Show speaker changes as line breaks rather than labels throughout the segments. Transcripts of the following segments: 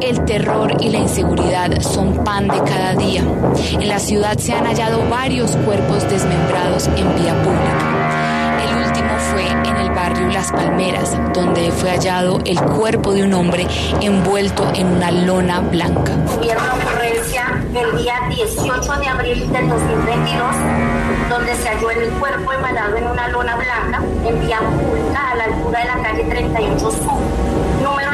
El terror y la inseguridad son pan de cada día. En la ciudad se han hallado varios cuerpos desmembrados en vía pública. El último fue en el barrio Las Palmeras, donde fue hallado el cuerpo de un hombre envuelto en una lona blanca.
Tuvieron una ocurrencia el día 18 de abril del 2022, donde se halló el cuerpo embalado en una lona blanca en vía pública a la altura de la calle 38 Sur, número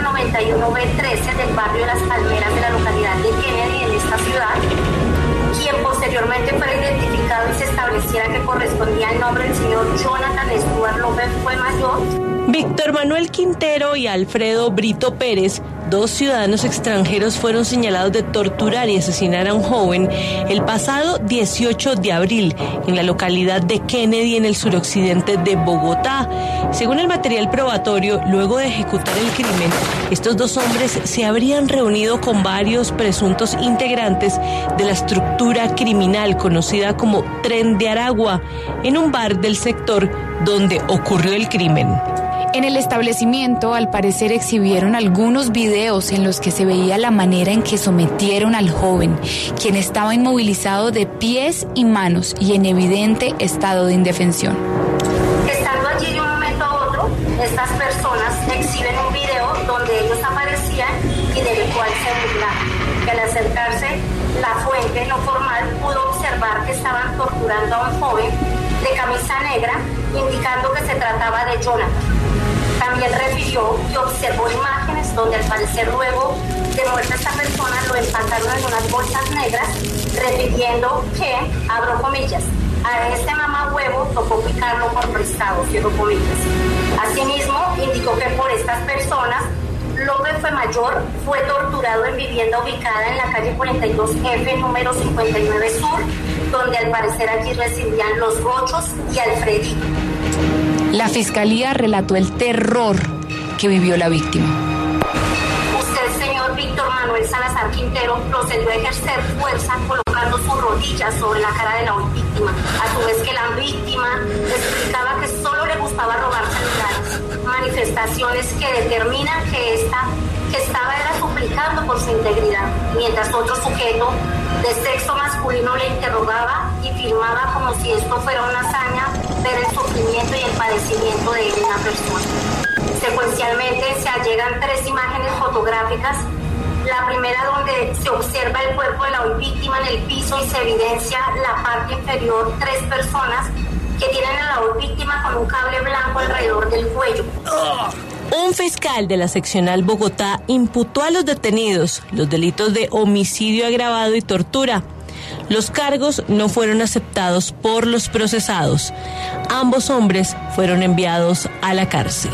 91B13 del barrio Las Palmeras de la localidad de Kennedy en esta ciudad, quien posteriormente fue identificado y se estableciera que correspondía al nombre del señor Jonathan Stuart López fue mayor.
Víctor Manuel Quintero y Alfredo Brito Pérez dos ciudadanos extranjeros fueron señalados de torturar y asesinar a un joven el pasado 18 de abril en la localidad de Kennedy en el suroccidente de Bogotá. Según el material probatorio, luego de ejecutar el crimen, estos dos hombres se habrían reunido con varios presuntos integrantes de la estructura criminal conocida como Tren de Aragua en un bar del sector donde ocurrió el crimen.
En el establecimiento, al parecer, exhibieron algunos videos en los que se veía la manera en que sometieron al joven, quien estaba inmovilizado de pies y manos y en evidente estado de indefensión.
Estando allí de un momento a otro, estas personas exhiben un video donde ellos aparecían y del cual se al acercarse la fuente no formal pudo observar que estaban torturando a un joven de camisa negra, indicando que se trataba de Jonathan. También refirió y observó imágenes donde al parecer luego de muerta esta persona lo empacaron en unas bolsas negras, refiriendo que, abro comillas, a este mamá huevo tocó picarlo por prestado, cierro comillas. Asimismo, indicó que por estas personas López fue mayor, fue torturado en vivienda ubicada en la calle 42F, número 59 Sur, donde al parecer allí residían los Gochos y Alfredito.
La fiscalía relató el terror que vivió la víctima.
Usted, señor Víctor Manuel Salazar Quintero, procedió a ejercer fuerza colocando sus rodillas sobre la cara de la víctima. A su vez que la víctima explicaba que solo le gustaba robar celulares. Manifestaciones que determinan que esta que estaba era suplicando por su integridad, mientras otro sujeto de sexo masculino le interrogaba y filmaba como si esto fuera una hazaña ver el sufrimiento y el padecimiento de una persona. Secuencialmente se allegan tres imágenes fotográficas. La primera donde se observa el cuerpo de la víctima en el piso y se evidencia la parte inferior, tres personas que tienen a la víctima con un cable blanco alrededor del cuello.
Un fiscal de la seccional Bogotá imputó a los detenidos los delitos de homicidio agravado y tortura. Los cargos no fueron aceptados por los procesados. Ambos hombres fueron enviados a la cárcel.